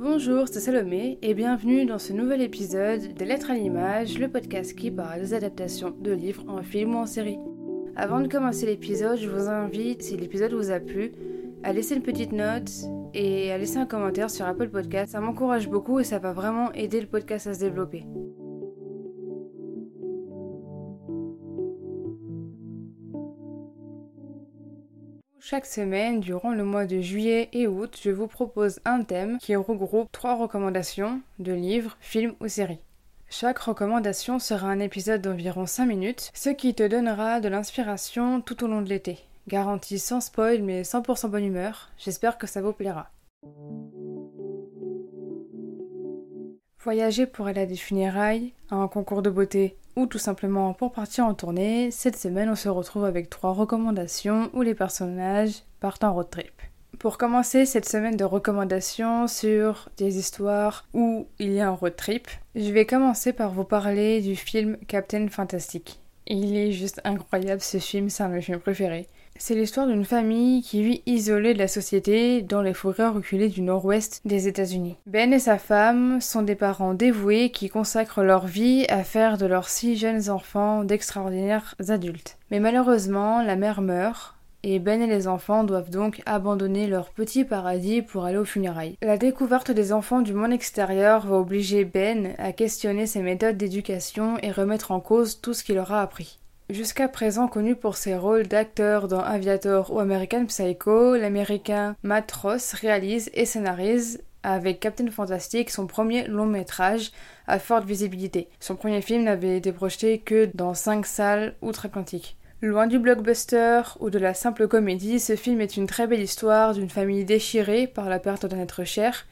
Bonjour, c'est Salomé et bienvenue dans ce nouvel épisode des Lettres à l'image, le podcast qui parle des adaptations de livres en film ou en série. Avant de commencer l'épisode, je vous invite, si l'épisode vous a plu, à laisser une petite note et à laisser un commentaire sur Apple Podcast. Ça m'encourage beaucoup et ça va vraiment aider le podcast à se développer. Chaque semaine, durant le mois de juillet et août, je vous propose un thème qui regroupe trois recommandations de livres, films ou séries. Chaque recommandation sera un épisode d'environ 5 minutes, ce qui te donnera de l'inspiration tout au long de l'été. Garantie sans spoil mais 100% bonne humeur, j'espère que ça vous plaira. Voyager pour aller à des funérailles, à un concours de beauté ou tout simplement pour partir en tournée, cette semaine on se retrouve avec trois recommandations où les personnages partent en road trip. Pour commencer cette semaine de recommandations sur des histoires où il y a un road trip, je vais commencer par vous parler du film Captain Fantastic. Il est juste incroyable ce film, c'est un de mes films préférés. C'est l'histoire d'une famille qui vit isolée de la société dans les forêts reculées du nord-ouest des États-Unis. Ben et sa femme sont des parents dévoués qui consacrent leur vie à faire de leurs six jeunes enfants d'extraordinaires adultes. Mais malheureusement, la mère meurt, et Ben et les enfants doivent donc abandonner leur petit paradis pour aller aux funérailles. La découverte des enfants du monde extérieur va obliger Ben à questionner ses méthodes d'éducation et remettre en cause tout ce qu'il aura appris. Jusqu'à présent connu pour ses rôles d'acteur dans Aviator ou American Psycho, l'américain Matt Ross réalise et scénarise avec Captain Fantastic son premier long métrage à forte visibilité. Son premier film n'avait été projeté que dans 5 salles outre-Atlantique. Loin du blockbuster ou de la simple comédie, ce film est une très belle histoire d'une famille déchirée par la perte d'un être cher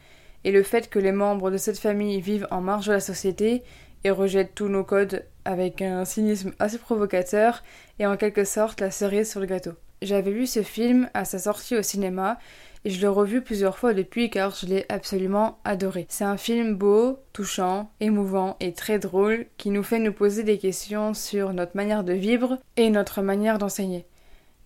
et le fait que les membres de cette famille vivent en marge de la société et rejettent tous nos codes avec un cynisme assez provocateur et en quelque sorte la cerise sur le gâteau. J'avais vu ce film à sa sortie au cinéma et je l'ai revu plusieurs fois depuis car je l'ai absolument adoré. C'est un film beau, touchant, émouvant et très drôle qui nous fait nous poser des questions sur notre manière de vivre et notre manière d'enseigner.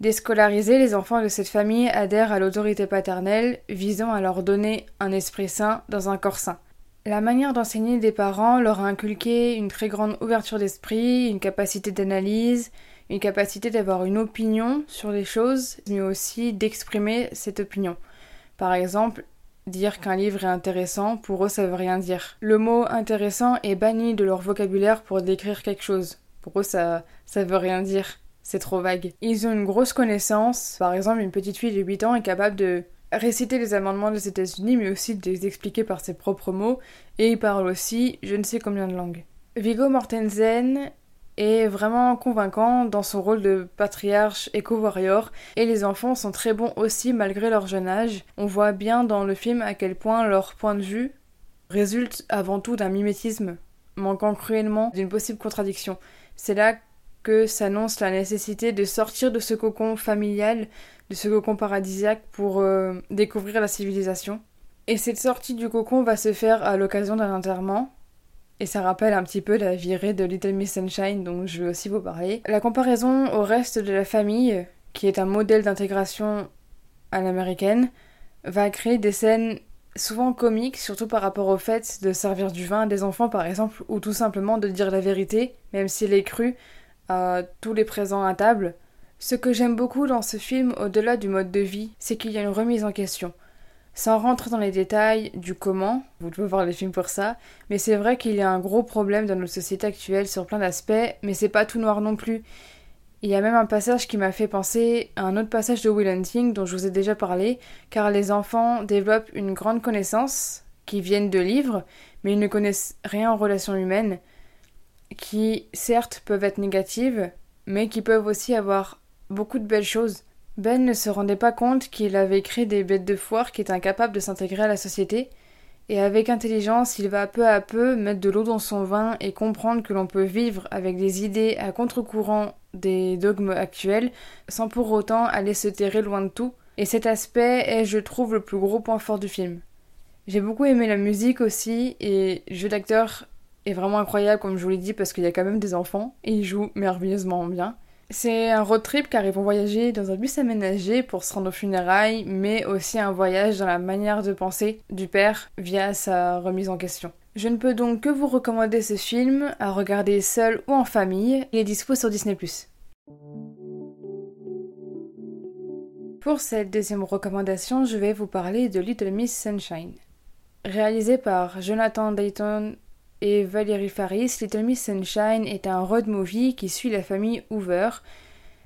Déscolarisés, les enfants de cette famille adhèrent à l'autorité paternelle visant à leur donner un esprit sain dans un corps sain. La manière d'enseigner des parents leur a inculqué une très grande ouverture d'esprit, une capacité d'analyse, une capacité d'avoir une opinion sur les choses, mais aussi d'exprimer cette opinion. Par exemple, dire qu'un livre est intéressant, pour eux ça veut rien dire. Le mot intéressant est banni de leur vocabulaire pour décrire quelque chose. Pour eux ça ça veut rien dire. C'est trop vague. Ils ont une grosse connaissance. Par exemple, une petite fille de 8 ans est capable de réciter les amendements des États-Unis, mais aussi de les expliquer par ses propres mots, et il parle aussi je ne sais combien de langues. Vigo Mortensen est vraiment convaincant dans son rôle de patriarche éco-warrior, et les enfants sont très bons aussi malgré leur jeune âge. On voit bien dans le film à quel point leur point de vue résulte avant tout d'un mimétisme, manquant cruellement d'une possible contradiction. C'est là que s'annonce la nécessité de sortir de ce cocon familial de ce cocon paradisiaque pour euh, découvrir la civilisation. Et cette sortie du cocon va se faire à l'occasion d'un enterrement. Et ça rappelle un petit peu la virée de Little Miss Sunshine dont je vais aussi vous parler. La comparaison au reste de la famille, qui est un modèle d'intégration à l'américaine, va créer des scènes souvent comiques, surtout par rapport au fait de servir du vin à des enfants par exemple, ou tout simplement de dire la vérité, même s'il est cru à tous les présents à table, ce que j'aime beaucoup dans ce film, au-delà du mode de vie, c'est qu'il y a une remise en question. Sans rentrer dans les détails du comment, vous pouvez voir les films pour ça, mais c'est vrai qu'il y a un gros problème dans notre société actuelle sur plein d'aspects, mais c'est pas tout noir non plus. Il y a même un passage qui m'a fait penser à un autre passage de Will Hunting dont je vous ai déjà parlé, car les enfants développent une grande connaissance, qui viennent de livres, mais ils ne connaissent rien en relations humaines, qui certes peuvent être négatives, mais qui peuvent aussi avoir beaucoup de belles choses. Ben ne se rendait pas compte qu'il avait créé des bêtes de foire qui étaient incapables de s'intégrer à la société, et avec intelligence, il va peu à peu mettre de l'eau dans son vin et comprendre que l'on peut vivre avec des idées à contre-courant des dogmes actuels, sans pour autant aller se terrer loin de tout. Et cet aspect est, je trouve, le plus gros point fort du film. J'ai beaucoup aimé la musique aussi, et jeu d'acteur est vraiment incroyable, comme je vous l'ai dit, parce qu'il y a quand même des enfants, et ils jouent merveilleusement bien. C'est un road trip car ils vont voyager dans un bus aménagé pour se rendre aux funérailles, mais aussi un voyage dans la manière de penser du père via sa remise en question. Je ne peux donc que vous recommander ce film à regarder seul ou en famille. Il est dispo sur Disney+. Pour cette deuxième recommandation, je vais vous parler de Little Miss Sunshine. Réalisé par Jonathan Dayton et Valérie Faris, Little Miss Sunshine est un road movie qui suit la famille Hoover.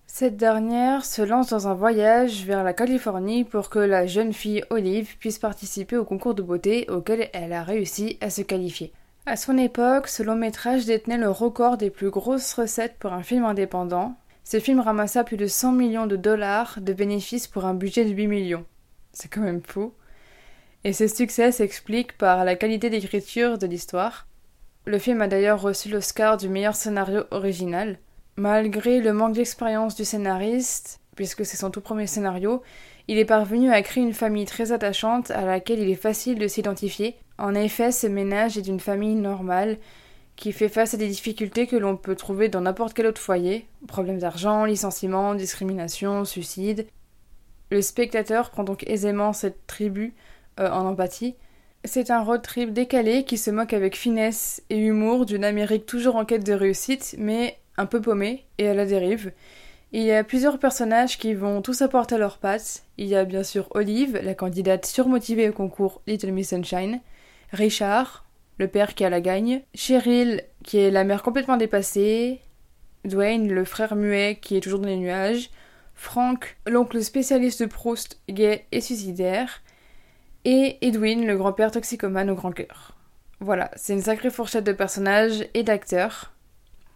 Cette dernière se lance dans un voyage vers la Californie pour que la jeune fille Olive puisse participer au concours de beauté auquel elle a réussi à se qualifier. À son époque, ce long métrage détenait le record des plus grosses recettes pour un film indépendant. Ce film ramassa plus de 100 millions de dollars de bénéfices pour un budget de 8 millions. C'est quand même fou. Et ce succès s'explique par la qualité d'écriture de l'histoire. Le film a d'ailleurs reçu l'Oscar du meilleur scénario original. Malgré le manque d'expérience du scénariste, puisque c'est son tout premier scénario, il est parvenu à créer une famille très attachante à laquelle il est facile de s'identifier. En effet, ce ménage est d'une famille normale qui fait face à des difficultés que l'on peut trouver dans n'importe quel autre foyer problèmes d'argent, licenciement, discrimination, suicide. Le spectateur prend donc aisément cette tribu euh, en empathie c'est un road trip décalé qui se moque avec finesse et humour d'une Amérique toujours en quête de réussite, mais un peu paumée et à la dérive. Il y a plusieurs personnages qui vont tous apporter leurs pattes. Il y a bien sûr Olive, la candidate surmotivée au concours Little Miss Sunshine, Richard, le père qui a la gagne, Cheryl, qui est la mère complètement dépassée, Dwayne, le frère muet qui est toujours dans les nuages, Frank, l'oncle spécialiste de Proust, gay et suicidaire, et Edwin, le grand-père toxicomane au grand cœur. Voilà, c'est une sacrée fourchette de personnages et d'acteurs.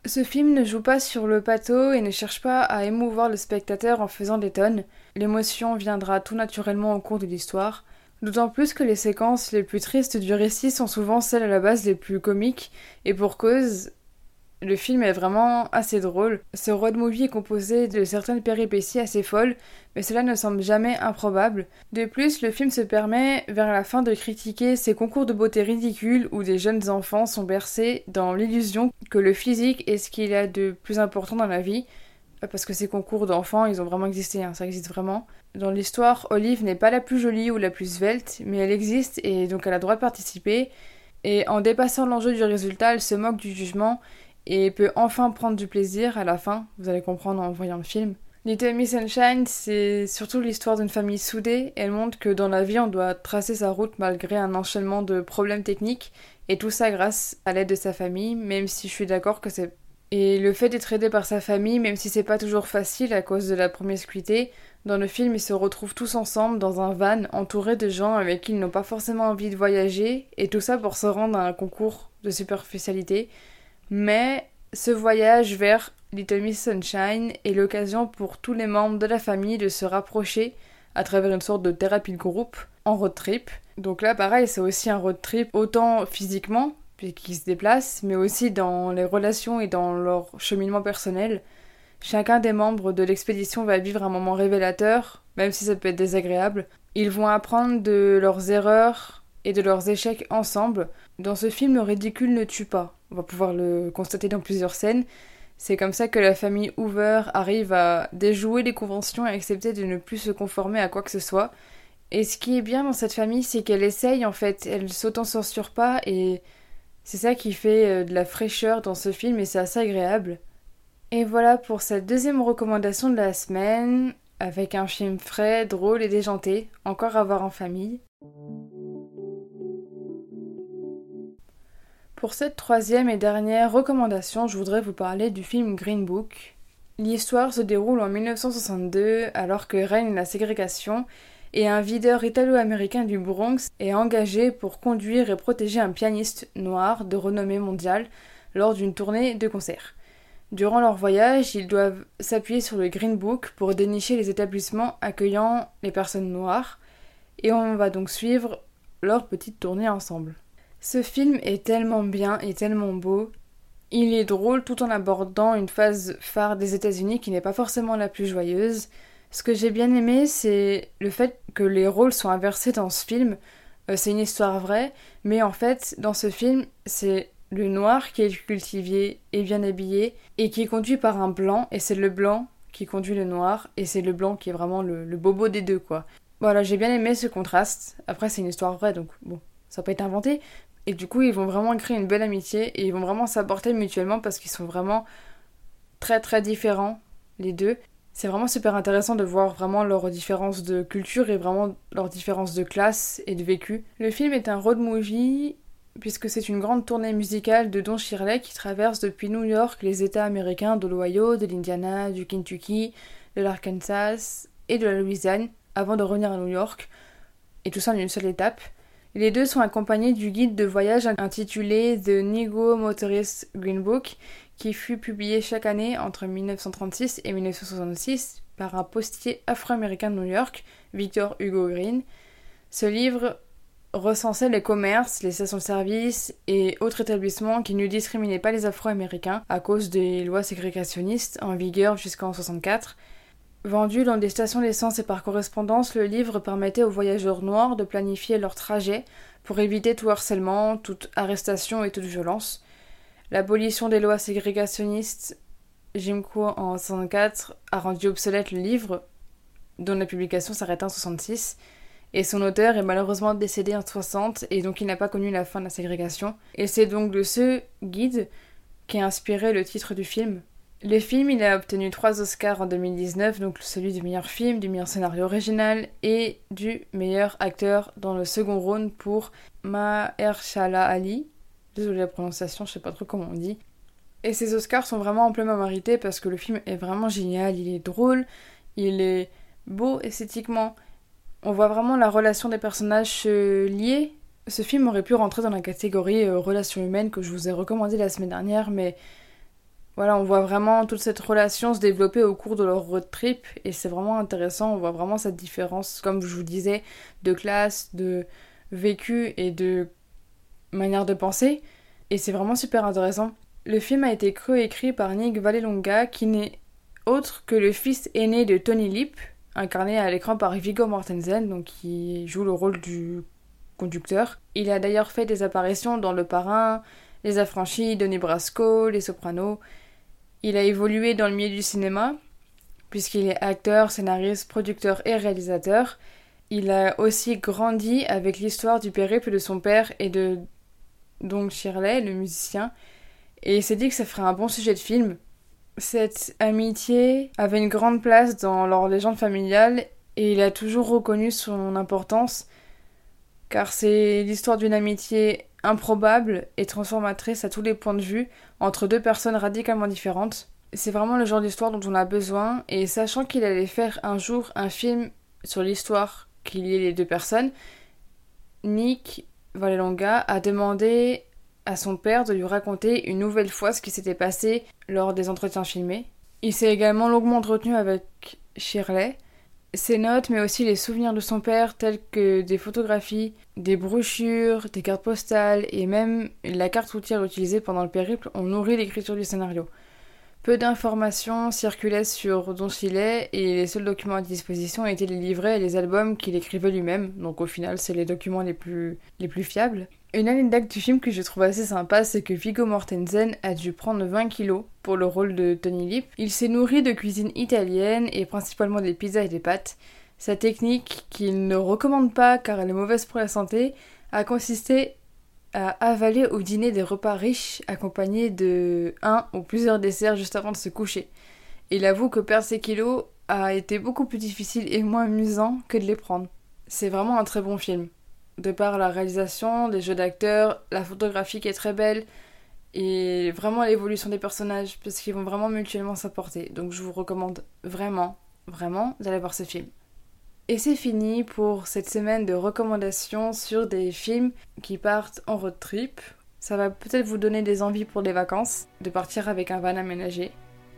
Ce film ne joue pas sur le pathos et ne cherche pas à émouvoir le spectateur en faisant des tonnes. L'émotion viendra tout naturellement au cours de l'histoire. D'autant plus que les séquences les plus tristes du récit sont souvent celles à la base les plus comiques, et pour cause, le film est vraiment assez drôle. Ce road movie est composé de certaines péripéties assez folles, mais cela ne semble jamais improbable. De plus, le film se permet vers la fin de critiquer ces concours de beauté ridicules où des jeunes enfants sont bercés dans l'illusion que le physique est ce qu'il a de plus important dans la vie. Parce que ces concours d'enfants, ils ont vraiment existé, hein, ça existe vraiment. Dans l'histoire, Olive n'est pas la plus jolie ou la plus svelte, mais elle existe et donc elle a le droit de participer. Et en dépassant l'enjeu du résultat, elle se moque du jugement et peut enfin prendre du plaisir à la fin, vous allez comprendre en voyant le film. Little Miss Sunshine, c'est surtout l'histoire d'une famille soudée. Elle montre que dans la vie, on doit tracer sa route malgré un enchaînement de problèmes techniques, et tout ça grâce à l'aide de sa famille, même si je suis d'accord que c'est. Et le fait d'être aidé par sa famille, même si c'est pas toujours facile à cause de la promiscuité, dans le film, ils se retrouvent tous ensemble dans un van entouré de gens avec qui ils n'ont pas forcément envie de voyager, et tout ça pour se rendre à un concours de superficialité. Mais ce voyage vers Little Miss Sunshine est l'occasion pour tous les membres de la famille de se rapprocher à travers une sorte de thérapie de groupe en road trip. Donc là, pareil, c'est aussi un road trip autant physiquement, puisqu'ils se déplacent, mais aussi dans les relations et dans leur cheminement personnel. Chacun des membres de l'expédition va vivre un moment révélateur, même si ça peut être désagréable. Ils vont apprendre de leurs erreurs et de leurs échecs ensemble. Dans ce film, le ridicule ne tue pas. On va pouvoir le constater dans plusieurs scènes. C'est comme ça que la famille Hoover arrive à déjouer les conventions et accepter de ne plus se conformer à quoi que ce soit. Et ce qui est bien dans cette famille, c'est qu'elle essaye en fait, elle s'auto-censure pas et c'est ça qui fait euh, de la fraîcheur dans ce film et c'est assez agréable. Et voilà pour cette deuxième recommandation de la semaine, avec un film frais, drôle et déjanté, encore à voir en famille. Pour cette troisième et dernière recommandation, je voudrais vous parler du film Green Book. L'histoire se déroule en 1962 alors que règne la ségrégation et un videur italo-américain du Bronx est engagé pour conduire et protéger un pianiste noir de renommée mondiale lors d'une tournée de concert. Durant leur voyage, ils doivent s'appuyer sur le Green Book pour dénicher les établissements accueillant les personnes noires et on va donc suivre leur petite tournée ensemble. Ce film est tellement bien et tellement beau. Il est drôle tout en abordant une phase phare des États-Unis qui n'est pas forcément la plus joyeuse. Ce que j'ai bien aimé, c'est le fait que les rôles sont inversés dans ce film. Euh, c'est une histoire vraie, mais en fait, dans ce film, c'est le noir qui est cultivé et bien habillé et qui est conduit par un blanc et c'est le blanc qui conduit le noir et c'est le blanc qui est vraiment le, bobo des deux quoi. Voilà, j'ai bien aimé ce contraste. Après c'est une histoire vraie donc bon, ça peut être inventé. Et du coup ils vont vraiment créer une belle amitié et ils vont vraiment s'apporter mutuellement parce qu'ils sont vraiment très très différents les deux. C'est vraiment super intéressant de voir vraiment leurs différences de culture et vraiment leurs différences de classe et de vécu. Le film est un road movie puisque c'est une grande tournée musicale de Don Shirley qui traverse depuis New York les États américains de l'Ohio, de l'Indiana, du Kentucky, de l'Arkansas et de la Louisiane avant de revenir à New York, et tout ça en une seule étape. Les deux sont accompagnés du guide de voyage intitulé The Negro Motorist Green Book, qui fut publié chaque année entre 1936 et 1966 par un postier afro-américain de New York, Victor Hugo Green. Ce livre recensait les commerces, les stations-service et autres établissements qui ne discriminaient pas les Afro-Américains à cause des lois ségrégationnistes en vigueur jusqu'en 64. Vendu dans des stations d'essence et par correspondance, le livre permettait aux voyageurs noirs de planifier leur trajet pour éviter tout harcèlement, toute arrestation et toute violence. L'abolition des lois ségrégationnistes Jim Crow en 64 a rendu obsolète le livre, dont la publication s'arrêta en 66. Et son auteur est malheureusement décédé en 60 et donc il n'a pas connu la fin de la ségrégation. Et c'est donc de ce guide qui a inspiré le titre du film. Le film, il a obtenu trois Oscars en 2019, donc celui du meilleur film, du meilleur scénario original et du meilleur acteur dans le second round pour Mahershala Ali. Désolé la prononciation, je sais pas trop comment on dit. Et ces Oscars sont vraiment amplement mérités parce que le film est vraiment génial, il est drôle, il est beau esthétiquement, on voit vraiment la relation des personnages liés. Ce film aurait pu rentrer dans la catégorie euh, relations humaines que je vous ai recommandé la semaine dernière, mais voilà, on voit vraiment toute cette relation se développer au cours de leur road trip et c'est vraiment intéressant. On voit vraiment cette différence, comme je vous disais, de classe, de vécu et de manière de penser. Et c'est vraiment super intéressant. Le film a été cru et écrit par Nick Vallelonga, qui n'est autre que le fils aîné de Tony Lip, incarné à l'écran par Viggo Mortensen, donc qui joue le rôle du conducteur. Il a d'ailleurs fait des apparitions dans Le Parrain, Les Affranchis, Donnie Brasco, Les Sopranos. Il a évolué dans le milieu du cinéma, puisqu'il est acteur, scénariste, producteur et réalisateur. Il a aussi grandi avec l'histoire du périple de son père et de donc Shirley, le musicien, et il s'est dit que ça ferait un bon sujet de film, cette amitié avait une grande place dans leur légende familiale et il a toujours reconnu son importance car c'est l'histoire d'une amitié improbable et transformatrice à tous les points de vue entre deux personnes radicalement différentes. C'est vraiment le genre d'histoire dont on a besoin et sachant qu'il allait faire un jour un film sur l'histoire qui liait les deux personnes, Nick Vallelonga a demandé à son père de lui raconter une nouvelle fois ce qui s'était passé lors des entretiens filmés. Il s'est également longuement entretenu avec Shirley. Ses notes, mais aussi les souvenirs de son père, tels que des photographies, des brochures, des cartes postales et même la carte routière utilisée pendant le périple, ont nourri l'écriture du scénario. Peu d'informations circulaient sur Don Chilet et les seuls documents à disposition étaient les livrets et les albums qu'il écrivait lui-même, donc au final c'est les documents les plus, les plus fiables. Une anecdote du film que je trouve assez sympa, c'est que Viggo Mortensen a dû prendre 20 kilos pour le rôle de Tony Lip. Il s'est nourri de cuisine italienne et principalement des pizzas et des pâtes. Sa technique, qu'il ne recommande pas car elle est mauvaise pour la santé, a consisté à avaler au dîner des repas riches accompagnés de un ou plusieurs desserts juste avant de se coucher. Il avoue que perdre ses kilos a été beaucoup plus difficile et moins amusant que de les prendre. C'est vraiment un très bon film de par la réalisation, les jeux d'acteurs, la photographie qui est très belle et vraiment l'évolution des personnages parce qu'ils vont vraiment mutuellement s'apporter. Donc je vous recommande vraiment, vraiment d'aller voir ce film. Et c'est fini pour cette semaine de recommandations sur des films qui partent en road trip. Ça va peut-être vous donner des envies pour les vacances, de partir avec un van aménagé.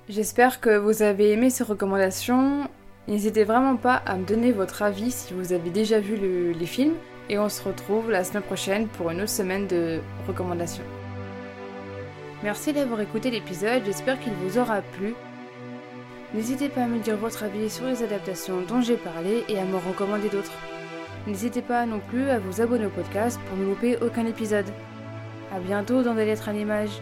J'espère que vous avez aimé ces recommandations. N'hésitez vraiment pas à me donner votre avis si vous avez déjà vu les films et on se retrouve la semaine prochaine pour une autre semaine de recommandations. Merci d'avoir écouté l'épisode, j'espère qu'il vous aura plu. N'hésitez pas à me dire votre avis sur les adaptations dont j'ai parlé et à me recommander d'autres. N'hésitez pas non plus à vous abonner au podcast pour ne louper aucun épisode. À bientôt dans des lettres à l'image.